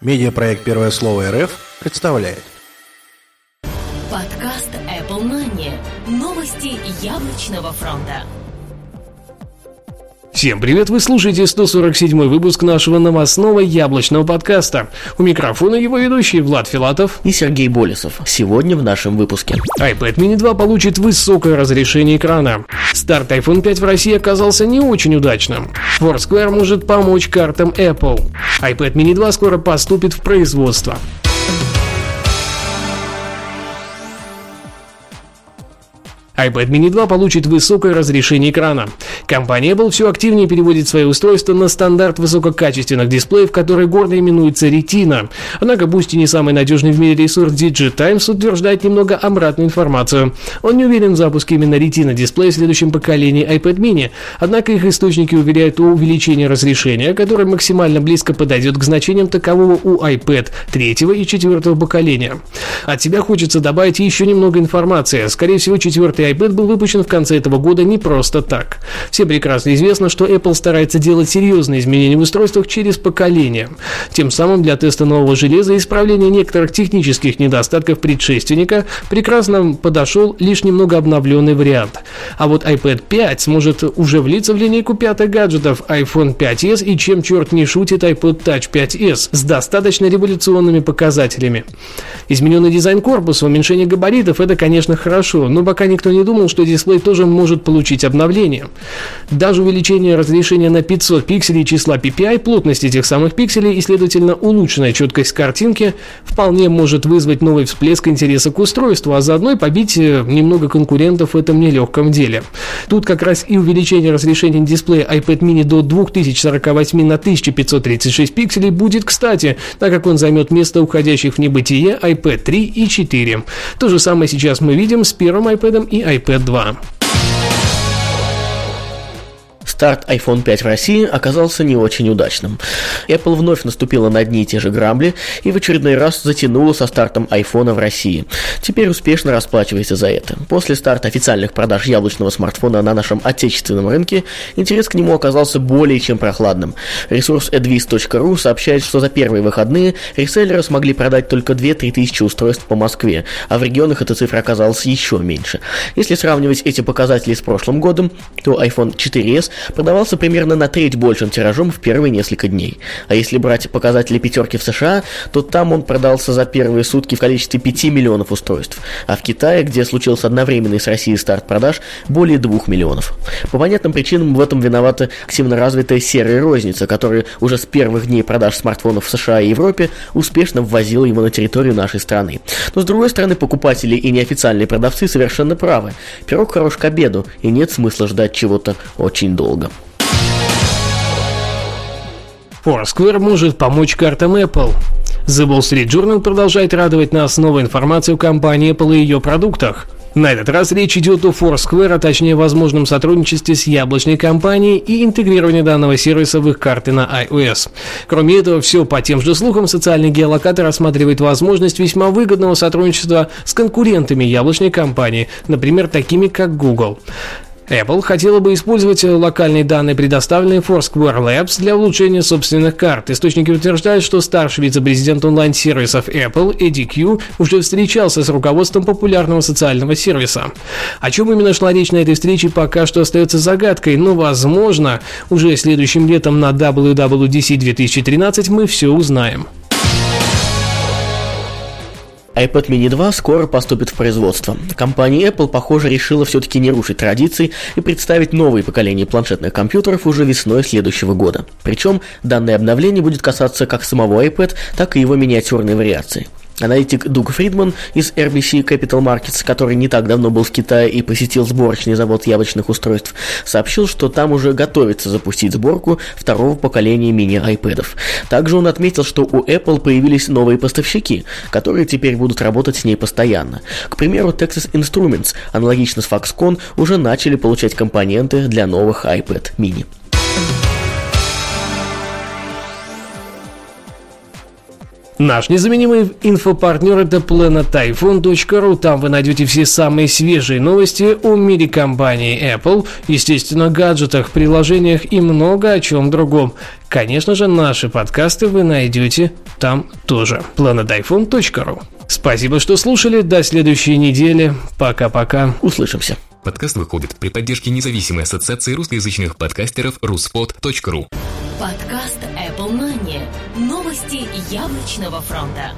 Медиапроект «Первое слово РФ» представляет. Подкаст Apple Money. Новости яблочного фронта. Всем привет, вы слушаете 147 выпуск нашего новостного яблочного подкаста. У микрофона его ведущий Влад Филатов и Сергей Болесов. Сегодня в нашем выпуске. iPad mini 2 получит высокое разрешение экрана. Старт iPhone 5 в России оказался не очень удачным. Foursquare может помочь картам Apple. iPad mini 2 скоро поступит в производство. iPad mini 2 получит высокое разрешение экрана. Компания Apple все активнее переводит свои устройства на стандарт высококачественных дисплеев, который гордо именуется Retina. Однако, пусть и не самый надежный в мире ресурс DigiTimes утверждает немного обратную информацию. Он не уверен в запуске именно Retina дисплея в следующем поколении iPad mini, однако их источники уверяют о увеличении разрешения, которое максимально близко подойдет к значениям такового у iPad 3 и 4 поколения. От себя хочется добавить еще немного информации. Скорее всего, четвертый iPad был выпущен в конце этого года не просто так. Всем прекрасно известно, что Apple старается делать серьезные изменения в устройствах через поколение. Тем самым для теста нового железа и исправления некоторых технических недостатков предшественника прекрасно подошел лишь немного обновленный вариант. А вот iPad 5 сможет уже влиться в линейку пятых гаджетов iPhone 5s и чем черт не шутит iPod Touch 5s с достаточно революционными показателями. Измененный дизайн корпуса, уменьшение габаритов – это, конечно, хорошо, но пока никто не не думал, что дисплей тоже может получить обновление. Даже увеличение разрешения на 500 пикселей числа PPI, плотность этих самых пикселей и, следовательно, улучшенная четкость картинки вполне может вызвать новый всплеск интереса к устройству, а заодно и побить э, немного конкурентов в этом нелегком деле. Тут как раз и увеличение разрешения дисплея iPad mini до 2048 на 1536 пикселей будет кстати, так как он займет место уходящих в небытие iPad 3 и 4. То же самое сейчас мы видим с первым iPad и iPad 2. Старт iPhone 5 в России оказался не очень удачным. Apple вновь наступила на одни и те же грабли и в очередной раз затянула со стартом iPhone в России. Теперь успешно расплачивается за это. После старта официальных продаж яблочного смартфона на нашем отечественном рынке интерес к нему оказался более чем прохладным. Ресурс advis.ru сообщает, что за первые выходные реселлеры смогли продать только 2-3 тысячи устройств по Москве, а в регионах эта цифра оказалась еще меньше. Если сравнивать эти показатели с прошлым годом, то iPhone 4s продавался примерно на треть большим тиражом в первые несколько дней. А если брать показатели пятерки в США, то там он продался за первые сутки в количестве 5 миллионов устройств, а в Китае, где случился одновременный с Россией старт продаж, более 2 миллионов. По понятным причинам в этом виновата активно развитая серая розница, которая уже с первых дней продаж смартфонов в США и Европе успешно ввозила его на территорию нашей страны. Но с другой стороны, покупатели и неофициальные продавцы совершенно правы. Пирог хорош к обеду, и нет смысла ждать чего-то очень долго долго. Foursquare может помочь картам Apple. The Wall Street Journal продолжает радовать нас новой информацией о компании Apple и ее продуктах. На этот раз речь идет о Foursquare, а точнее возможном сотрудничестве с яблочной компанией и интегрировании данного сервиса в их карты на iOS. Кроме этого, все по тем же слухам, социальный геолокатор рассматривает возможность весьма выгодного сотрудничества с конкурентами яблочной компании, например, такими как Google. Apple хотела бы использовать локальные данные, предоставленные Foursquare Labs, для улучшения собственных карт. Источники утверждают, что старший вице-президент онлайн-сервисов Apple, Эдди Кью, уже встречался с руководством популярного социального сервиса. О чем именно шла речь на этой встрече, пока что остается загадкой, но, возможно, уже следующим летом на WWDC 2013 мы все узнаем iPad mini 2 скоро поступит в производство. Компания Apple, похоже, решила все-таки не рушить традиции и представить новые поколения планшетных компьютеров уже весной следующего года. Причем данное обновление будет касаться как самого iPad, так и его миниатюрной вариации. Аналитик Дуг Фридман из RBC Capital Markets, который не так давно был в Китае и посетил сборочный завод яблочных устройств, сообщил, что там уже готовится запустить сборку второго поколения мини-айпэдов. Также он отметил, что у Apple появились новые поставщики, которые теперь будут работать с ней постоянно. К примеру, Texas Instruments, аналогично с Foxconn, уже начали получать компоненты для новых iPad mini. Наш незаменимый инфопартнер это planetiphone.ru. Там вы найдете все самые свежие новости о мире компании Apple, естественно, гаджетах, приложениях и много о чем другом. Конечно же, наши подкасты вы найдете там тоже. planetiphone.ru Спасибо, что слушали. До следующей недели. Пока-пока. Услышимся. Подкаст выходит при поддержке независимой ассоциации русскоязычных подкастеров ruspod.ru яблочного фронта.